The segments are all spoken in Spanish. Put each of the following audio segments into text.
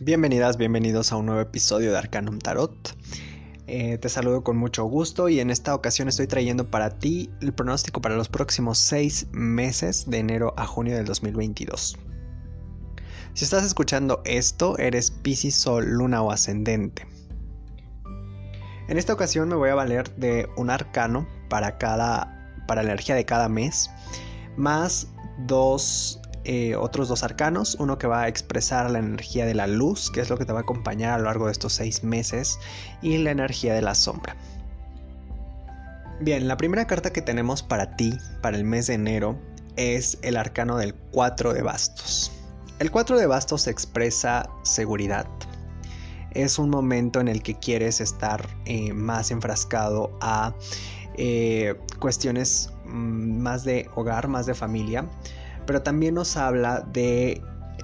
Bienvenidas, bienvenidos a un nuevo episodio de Arcanum Tarot. Eh, te saludo con mucho gusto y en esta ocasión estoy trayendo para ti el pronóstico para los próximos seis meses de enero a junio del 2022. Si estás escuchando esto, eres Piscis, Sol, Luna o Ascendente. En esta ocasión me voy a valer de un arcano para cada para la energía de cada mes, más dos eh, otros dos arcanos, uno que va a expresar la energía de la luz, que es lo que te va a acompañar a lo largo de estos seis meses, y la energía de la sombra. Bien, la primera carta que tenemos para ti, para el mes de enero, es el arcano del 4 de bastos. El 4 de bastos expresa seguridad. Es un momento en el que quieres estar eh, más enfrascado a eh, cuestiones mm, más de hogar, más de familia pero también nos habla de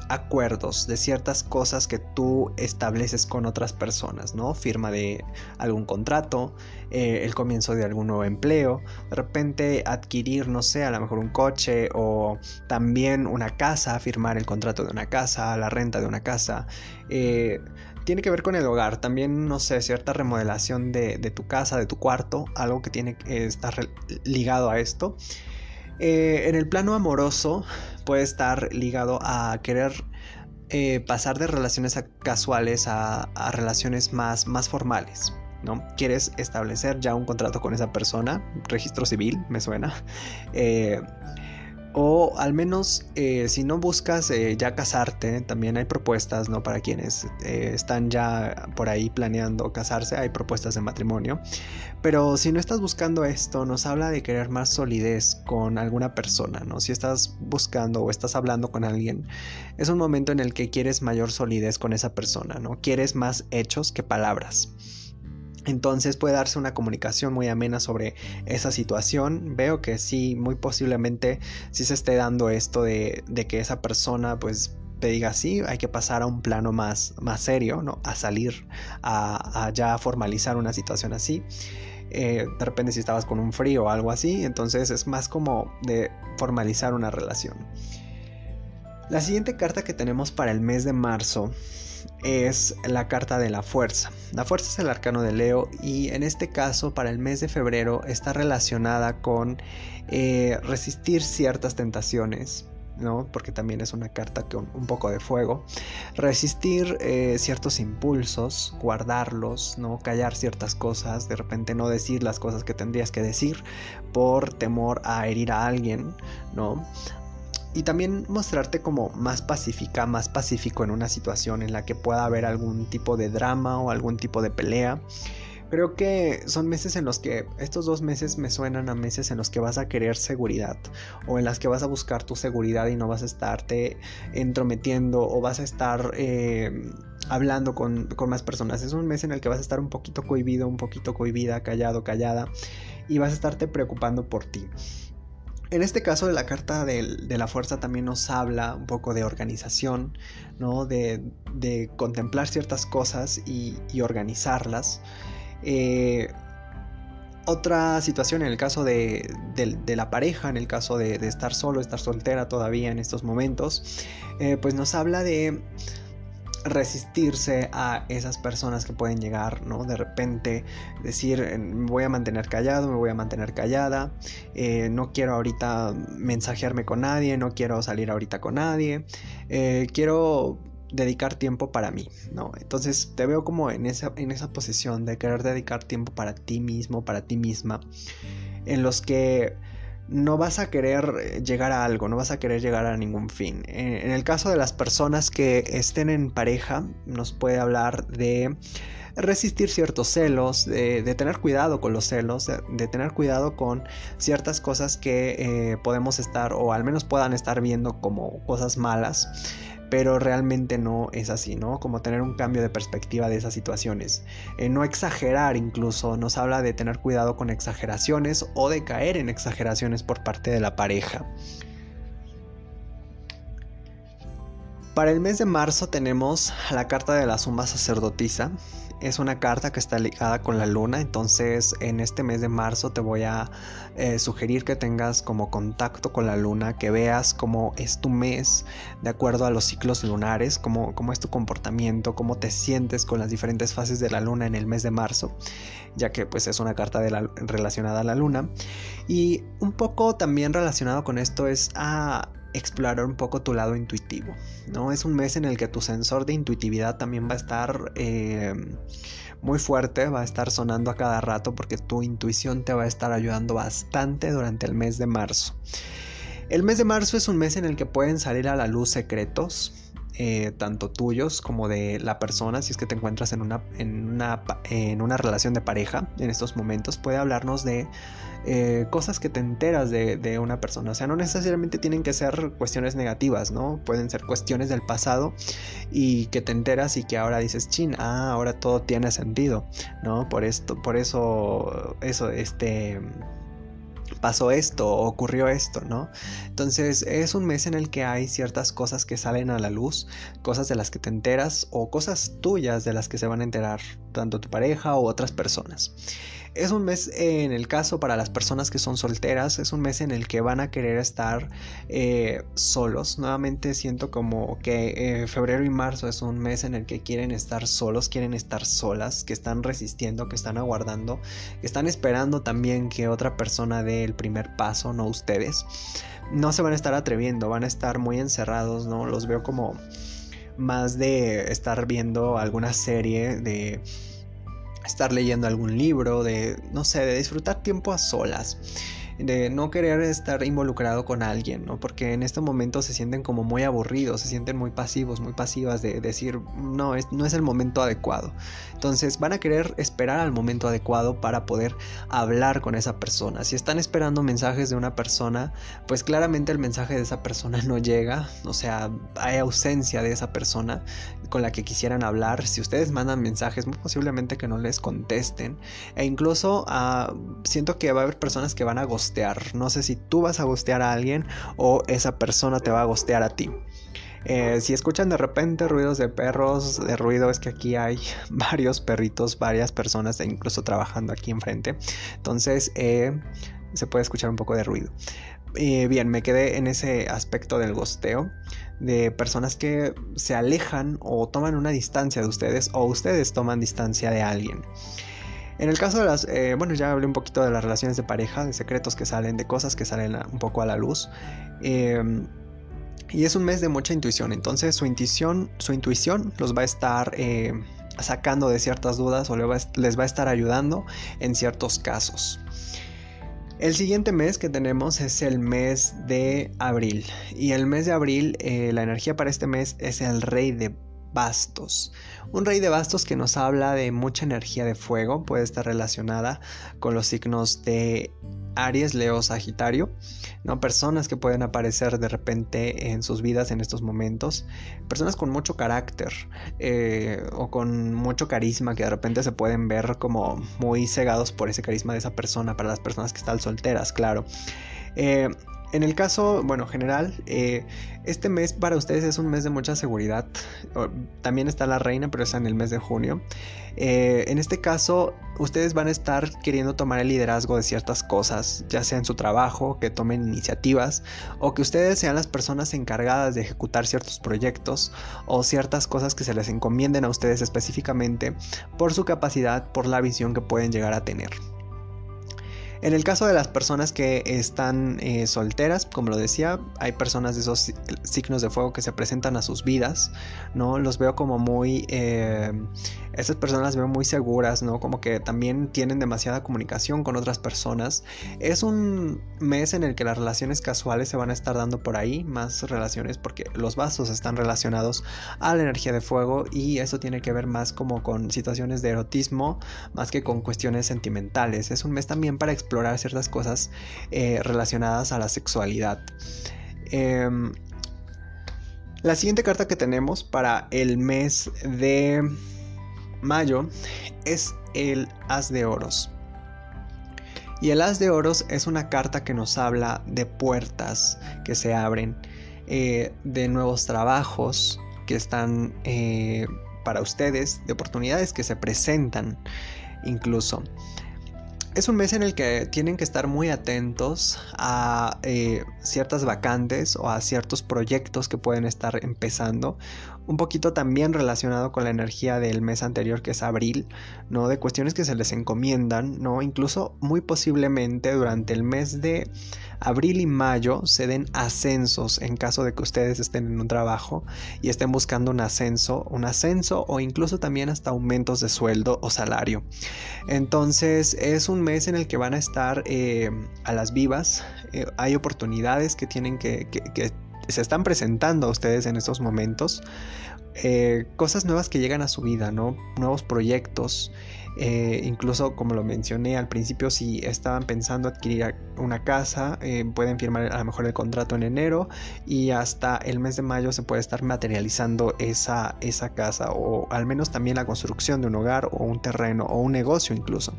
acuerdos, de ciertas cosas que tú estableces con otras personas, ¿no? Firma de algún contrato, eh, el comienzo de algún nuevo empleo, de repente adquirir, no sé, a lo mejor un coche o también una casa, firmar el contrato de una casa, la renta de una casa. Eh, tiene que ver con el hogar, también, no sé, cierta remodelación de, tu casa, de tu cuarto, algo que tiene que estar ligado a esto. Eh, en el plano amoroso puede estar ligado a querer eh, pasar de relaciones casuales a, relaciones más, más formales. ¿no? Quieres establecer ya un contrato con esa persona, registro civil, me suena. Eh, o al menos eh, si no buscas eh, ya casarte, también hay propuestas, ¿no? Para quienes eh, están ya por ahí planeando casarse, hay propuestas de matrimonio. Pero si no estás buscando esto, nos habla de querer más solidez con alguna persona, ¿no? Si estás buscando o estás hablando con alguien, es un momento en el que quieres mayor solidez con esa persona, ¿no? Quieres más hechos que palabras. Entonces puede darse una comunicación muy amena sobre esa situación. Veo que sí, muy posiblemente sí se esté dando esto de, que esa persona pues te diga sí, hay que pasar a un plano más, más serio, ¿no? A salir, a, ya formalizar una situación así. Eh, de repente si estabas con un frío o algo así, entonces es más como de formalizar una relación. La siguiente carta que tenemos para el mes de marzo es la carta de la fuerza. La fuerza es el arcano de Leo y en este caso para el mes de febrero está relacionada con eh, resistir ciertas tentaciones. ¿no? Porque también es una carta con un poco de fuego. Resistir eh, ciertos impulsos, guardarlos, ¿no? Callar ciertas cosas, de repente no decir las cosas que tendrías que decir por temor a herir a alguien, ¿no? Y también mostrarte como más pacífica, más pacífico en una situación en la que pueda haber algún tipo de drama o algún tipo de pelea. Creo que son meses en los que estos dos meses me suenan a meses en los que vas a querer seguridad o en las que vas a buscar tu seguridad y no vas a estarte entrometiendo o vas a estar eh, hablando con, con más personas. Es un mes en el que vas a estar un poquito cohibido, un poquito cohibida, callado, callada y vas a estarte preocupando por ti. En este caso de la carta de, la fuerza también nos habla un poco de organización, ¿no? de, contemplar ciertas cosas y, organizarlas. Eh, otra situación en el caso de, la pareja, en el caso de, estar solo, estar soltera todavía en estos momentos, eh, pues nos habla de resistirse a esas personas que pueden llegar, ¿no? De repente decir, me voy a mantener callado, me voy a mantener callada, eh, no quiero ahorita mensajearme con nadie, no quiero salir ahorita con nadie, eh, quiero dedicar tiempo para mí, ¿no? Entonces te veo como en esa, en esa posición de querer dedicar tiempo para ti mismo, para ti misma, en los que no vas a querer eh, llegar a algo, no vas a querer llegar a ningún fin. En el caso de las personas que estén en pareja, nos puede hablar de resistir ciertos celos, de, tener cuidado con los celos, de, tener cuidado con ciertas cosas que eh, podemos estar o al menos puedan estar viendo como cosas malas pero realmente no es así, ¿no? Como tener un cambio de perspectiva de esas situaciones. Eh, no exagerar incluso, nos habla de tener cuidado con exageraciones o de caer en exageraciones por parte de la pareja. Para el mes de marzo tenemos la carta de la suma sacerdotisa. Es una carta que está ligada con la luna, entonces en este mes de marzo te voy a eh, sugerir que tengas como contacto con la luna, que veas cómo es tu mes de acuerdo a los ciclos lunares, cómo, cómo es tu comportamiento, cómo te sientes con las diferentes fases de la luna en el mes de marzo, ya que pues es una carta relacionada a la luna. Y un poco también relacionado con esto es a explorar un poco tu lado intuitivo, ¿no? Es un mes en el que tu sensor de intuitividad también va a estar eh, muy fuerte, va a estar sonando a cada rato porque tu intuición te va a estar ayudando bastante durante el mes de marzo. El mes de marzo es un mes en el que pueden salir a la luz secretos, eh, tanto tuyos como de la persona, si es que te encuentras en una, en una, en una relación de pareja en estos momentos, puede hablarnos de eh, cosas que te enteras de, una persona. O sea, no necesariamente tienen que ser cuestiones negativas, ¿no? Pueden ser cuestiones del pasado y que te enteras y que ahora dices, chin, ah, ahora todo tiene sentido, ¿no? Por esto, por eso, eso, este pasó esto, ocurrió esto, ¿no? Entonces es un mes en el que hay ciertas cosas que salen a la luz, cosas de las que te enteras o cosas tuyas de las que se van a enterar tanto tu pareja o otras personas. Es un mes en el caso para las personas que son solteras, es un mes en el que van a querer estar eh, solos. Nuevamente siento como que eh, febrero y marzo es un mes en el que quieren estar solos, quieren estar solas, que están resistiendo, que están aguardando, que están esperando también que otra persona dé el primer paso, no ustedes. No se van a estar atreviendo, van a estar muy encerrados, ¿no? Los veo como más de estar viendo alguna serie de estar leyendo algún libro, de, no sé, de disfrutar tiempo a solas de no querer estar involucrado con alguien, ¿no? Porque en este momento se sienten como muy aburridos, se sienten muy pasivos, muy pasivas de decir, no, es, no es el momento adecuado. Entonces van a querer esperar al momento adecuado para poder hablar con esa persona. Si están esperando mensajes de una persona, pues claramente el mensaje de esa persona no llega, o sea, hay ausencia de esa persona con la que quisieran hablar. Si ustedes mandan mensajes, muy posiblemente que no les contesten. E incluso uh, siento que va a haber personas que van a no sé si tú vas a gostear a alguien o esa persona te va a gostear a ti. Eh, si escuchan de repente ruidos de perros, de ruido es que aquí hay varios perritos, varias personas e incluso trabajando aquí enfrente. Entonces eh, se puede escuchar un poco de ruido. Eh, bien, me quedé en ese aspecto del gosteo de personas que se alejan o toman una distancia de ustedes o ustedes toman distancia de alguien. En el caso de las, eh, bueno, ya hablé un poquito de las relaciones de pareja, de secretos que salen, de cosas que salen un poco a la luz. Em, y es un mes de mucha intuición, entonces su intuición, su intuición los va a estar eh, sacando de ciertas dudas o les va a estar ayudando en ciertos casos. El siguiente mes que tenemos es el mes de abril. Y el mes de abril, eh, la energía para este mes es el rey de bastos. Un rey de bastos que nos habla de mucha energía de fuego, puede estar relacionada con los signos de Aries, Leo, Sagitario, ¿no? Personas que pueden aparecer de repente en sus vidas en estos momentos, personas con mucho carácter eh, o con mucho carisma que de repente se pueden ver como muy cegados por ese carisma de esa persona, para las personas que están solteras, claro. Eh, en el caso, bueno, general, eh, este mes para ustedes es un mes de mucha seguridad. También está la reina, pero es en el mes de junio. Eh, en este caso, ustedes van a estar queriendo tomar el liderazgo de ciertas cosas, ya sea en su trabajo, que tomen iniciativas, o que ustedes sean las personas encargadas de ejecutar ciertos proyectos o ciertas cosas que se les encomienden a ustedes específicamente por su capacidad, por la visión que pueden llegar a tener. En el caso de las personas que están eh, solteras, como lo decía, hay personas de esos signos de fuego que se presentan a sus vidas, ¿no? Los veo como muy... Eh, esas personas las veo muy seguras, ¿no? Como que también tienen demasiada comunicación con otras personas. Es un mes en el que las relaciones casuales se van a estar dando por ahí, más relaciones porque los vasos están relacionados a la energía de fuego y eso tiene que ver más como con situaciones de erotismo, más que con cuestiones sentimentales. Es un mes también para explorar ciertas cosas eh, relacionadas a la sexualidad. Em, la siguiente carta que tenemos para el mes de mayo es el As de Oros. Y el As de Oros es una carta que nos habla de puertas que se abren, eh, de nuevos trabajos que están eh, para ustedes, de oportunidades que se presentan incluso. Es un mes en el que tienen que estar muy atentos a eh, ciertas vacantes o a ciertos proyectos que pueden estar empezando. Un poquito también relacionado con la energía del mes anterior que es abril, ¿no? De cuestiones que se les encomiendan, ¿no? Incluso muy posiblemente durante el mes de abril y mayo se den ascensos en caso de que ustedes estén en un trabajo y estén buscando un ascenso, un ascenso o incluso también hasta aumentos de sueldo o salario. Entonces es un mes en el que van a estar eh, a las vivas, eh, hay oportunidades que tienen que, que, se están presentando a ustedes en estos momentos, eh, cosas nuevas que llegan a su vida, ¿no? Nuevos proyectos. Eh, incluso como lo mencioné al principio, si estaban pensando adquirir una casa, eh, pueden firmar a lo mejor el contrato en enero y hasta el mes de mayo se puede estar materializando esa, esa casa o al menos también la construcción de un hogar o un terreno o un negocio incluso.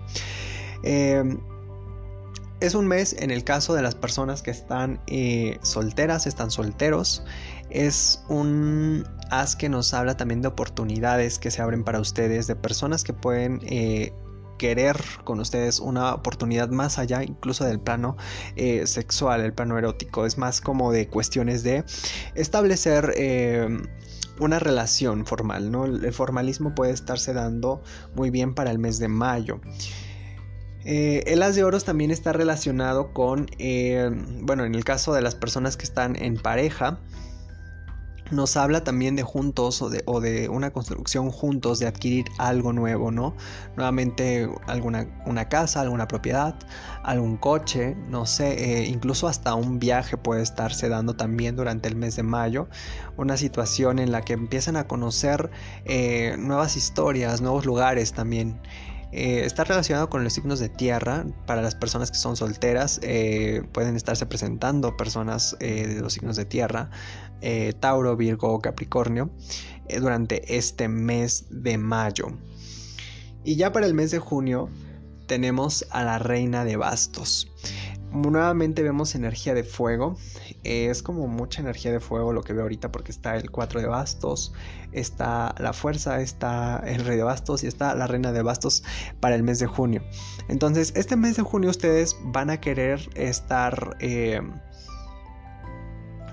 Es un mes en el caso de las personas que están eh, solteras, están solteros. Es un as que nos habla también de oportunidades que se abren para ustedes, de personas que pueden eh, querer con ustedes una oportunidad más allá incluso del plano eh, sexual, el plano erótico. Es más como de cuestiones de establecer una relación formal, ¿no? El formalismo puede estarse dando muy bien para el mes de mayo. Eh, el as de oros también está relacionado con, eh, bueno, en el caso de las personas que están en pareja, nos habla también de juntos o de, una construcción juntos, de adquirir algo nuevo, ¿no? Nuevamente alguna una casa, alguna propiedad, algún coche, no sé, eh, incluso hasta un viaje puede estarse dando también durante el mes de mayo, una situación en la que empiezan a conocer nuevas historias, nuevos lugares también. Eh, está relacionado con los signos de tierra. Para las personas que son solteras, eh, pueden estarse presentando personas eh, de los signos de tierra, Tauro, Virgo o Capricornio, durante este mes de mayo. Y ya para el mes de junio tenemos a la reina de bastos nuevamente vemos energía de fuego. Es como mucha energía de fuego lo que veo ahorita porque está el 4 de bastos, está la fuerza, está el rey de bastos y está la reina de bastos para el mes de junio. Entonces, este mes de junio ustedes van a querer estar... Eh,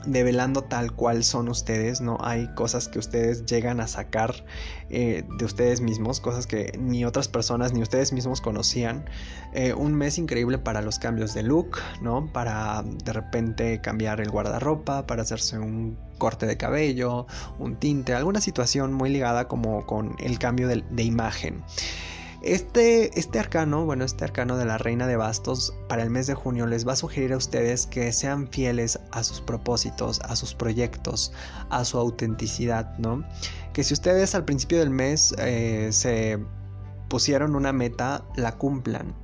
develando tal cual son ustedes, ¿no? Hay cosas que ustedes llegan a sacar eh, de ustedes mismos, cosas que ni otras personas ni ustedes mismos conocían. Eh, un mes increíble para los cambios de look, ¿no? Para de repente cambiar el guardarropa, para hacerse un corte de cabello, un tinte, alguna situación muy ligada como con el cambio de, de imagen. Este, este arcano, bueno, este arcano de la reina de bastos para el mes de junio les va a sugerir a ustedes que sean fieles a sus propósitos, a sus proyectos, a su autenticidad, ¿no? Que si ustedes al principio del mes eh, se pusieron una meta, la cumplan.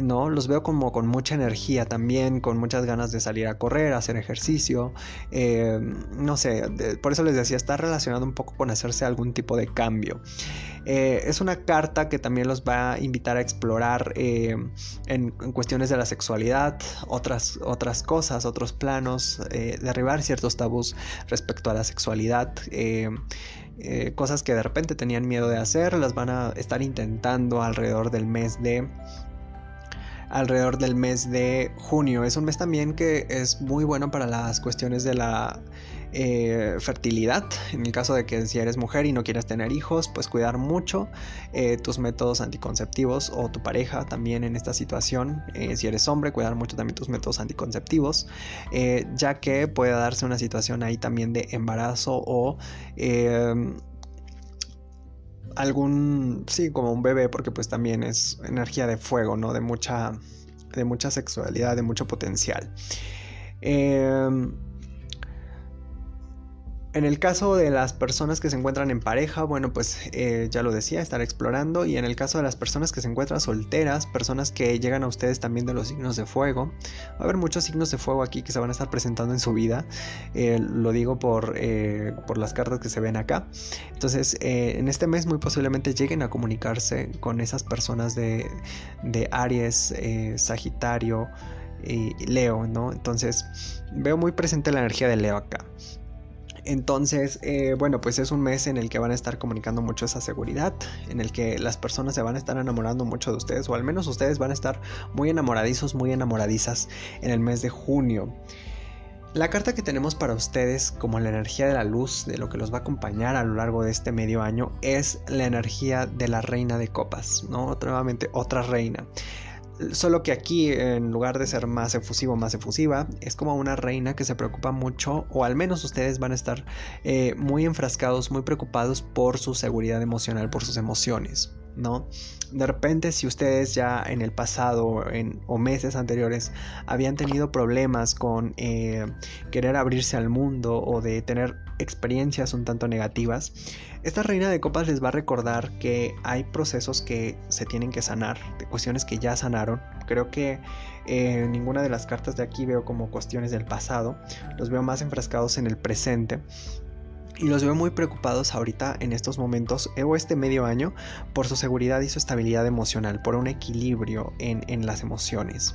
¿No? Los veo como con mucha energía también, con muchas ganas de salir a correr, hacer ejercicio, eh, no sé, por eso les decía, está relacionado un poco con hacerse algún tipo de cambio. Eh, es una carta que también los va a invitar a explorar eh, en, cuestiones de la sexualidad, otras, otras cosas, otros planos, derribar ciertos tabús respecto a la sexualidad. cosas que de repente tenían miedo de hacer, las van a estar intentando alrededor del mes de alrededor del mes de junio. Es un mes también que es muy bueno para las cuestiones de la eh, fertilidad. En el caso de que si eres mujer y no quieres tener hijos, pues cuidar mucho eh, tus métodos anticonceptivos o tu pareja también en esta situación. Eh, si eres hombre, cuidar mucho también tus métodos anticonceptivos, ya que puede darse una situación ahí también de embarazo o algún, sí, como un bebé, porque pues también es energía de fuego, ¿no? De mucha, de mucha sexualidad, de mucho potencial. Eh, en el caso de las personas que se encuentran en pareja, bueno, pues eh, ya lo decía, estar explorando. Y en el caso de las personas que se encuentran solteras, personas que llegan a ustedes también de los signos de fuego, va a haber muchos signos de fuego aquí que se van a estar presentando en su vida. Eh, lo digo por, eh, por, las cartas que se ven acá. Entonces, en este mes muy posiblemente lleguen a comunicarse con esas personas de, de Aries, Sagitario y Leo, ¿no? Entonces, veo muy presente la energía de Leo acá. Entonces, eh, bueno, pues es un mes en el que van a estar comunicando mucho esa seguridad, en el que las personas se van a estar enamorando mucho de ustedes, o al menos ustedes van a estar muy enamoradizos, muy enamoradizas en el mes de junio. La carta que tenemos para ustedes como la energía de la luz, de lo que los va a acompañar a lo largo de este medio año, es la energía de la reina de copas, ¿no? Nuevamente otra reina. Solo que aquí, en lugar de ser más efusivo, más efusiva, es como una reina que se preocupa mucho, o al menos ustedes van a estar eh, muy enfrascados, muy preocupados por su seguridad emocional, por sus emociones. De repente, si ustedes ya en el pasado o meses anteriores habían tenido problemas con eh, querer abrirse al mundo o de tener experiencias un tanto negativas, esta reina de copas les va a recordar que hay procesos que se tienen que sanar, de cuestiones que ya sanaron. Creo que eh, ninguna de las cartas de aquí veo como cuestiones del pasado, los veo más enfrascados en el presente y los veo muy preocupados ahorita en estos momentos o este medio año por su seguridad y su estabilidad emocional, por un equilibrio en, las emociones.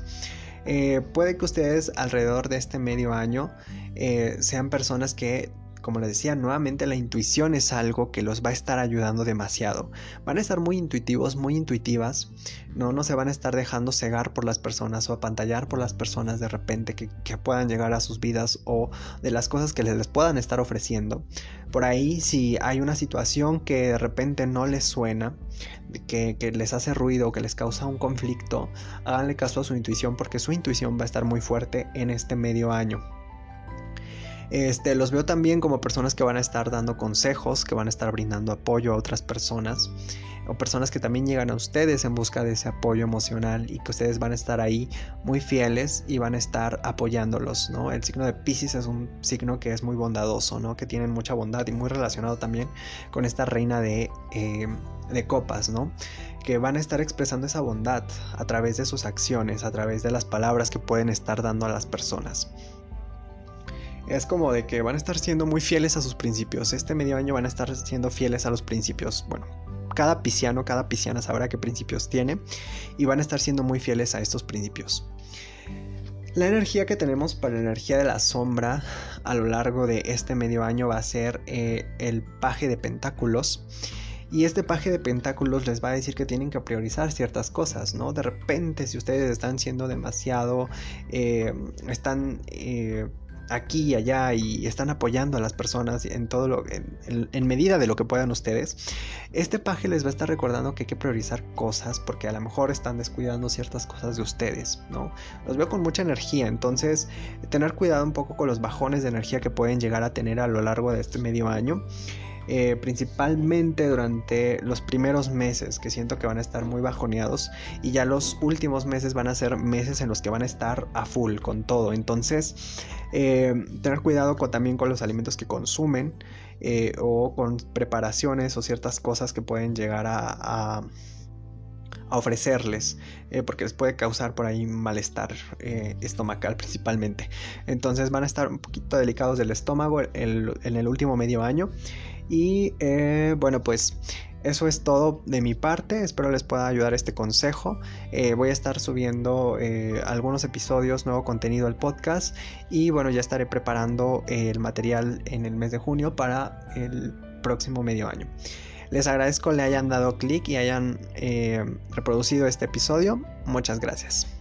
Eh, puede que ustedes alrededor de este medio año eh, sean personas que como les decía, nuevamente la intuición es algo que los va a estar ayudando demasiado. Van a estar muy intuitivos, muy intuitivas, no, no se van a estar dejando cegar por las personas o apantallar por las personas de repente que, puedan llegar a sus vidas o de las cosas que les, puedan estar ofreciendo. Por ahí, si hay una situación que de repente no les suena, que, que, les hace ruido, que les causa un conflicto, háganle caso a su intuición porque su intuición va a estar muy fuerte en este medio año. Este, los veo también como personas que van a estar dando consejos, que van a estar brindando apoyo a otras personas o personas que también llegan a ustedes en busca de ese apoyo emocional y que ustedes van a estar ahí muy fieles y van a estar apoyándolos, ¿no? El signo de Pisces es un signo que es muy bondadoso, ¿no? Que tiene mucha bondad y muy relacionado también con esta reina de, eh, de copas, ¿no? Que van a estar expresando esa bondad a través de sus acciones, a través de las palabras que pueden estar dando a las personas es como de que van a estar siendo muy fieles a sus principios. Este medio año van a estar siendo fieles a los principios. Bueno, cada pisciano, cada pisciana sabrá qué principios tiene y van a estar siendo muy fieles a estos principios. La energía que tenemos para la energía de la sombra a lo largo de este medio año va a ser eh, el paje de pentáculos. Y este paje de pentáculos les va a decir que tienen que priorizar ciertas cosas, ¿no? De repente, si ustedes están siendo demasiado, eh, están eh, aquí y allá y están apoyando a las personas en todo lo en, medida de lo que puedan ustedes este paje les va a estar recordando que hay que priorizar cosas porque a lo mejor están descuidando ciertas cosas de ustedes no los veo con mucha energía entonces tener cuidado un poco con los bajones de energía que pueden llegar a tener a lo largo de este medio año eh, principalmente durante los primeros meses que siento que van a estar muy bajoneados y ya los últimos meses van a ser meses en los que van a estar a full con todo. Entonces eh, tener cuidado también con los alimentos que consumen eh, o con preparaciones o ciertas cosas que pueden llegar a, ofrecerles porque les puede causar por ahí malestar estomacal principalmente. Entonces van a estar un poquito delicados del estómago en el último medio año y eh, bueno, pues eso es todo de mi parte. Espero les pueda ayudar este consejo. Eh, voy a estar subiendo eh, algunos episodios, nuevo contenido al podcast. Y bueno, ya estaré preparando el material en el mes de junio para el próximo medio año. Les agradezco le hayan dado clic y hayan reproducido este episodio. Muchas gracias.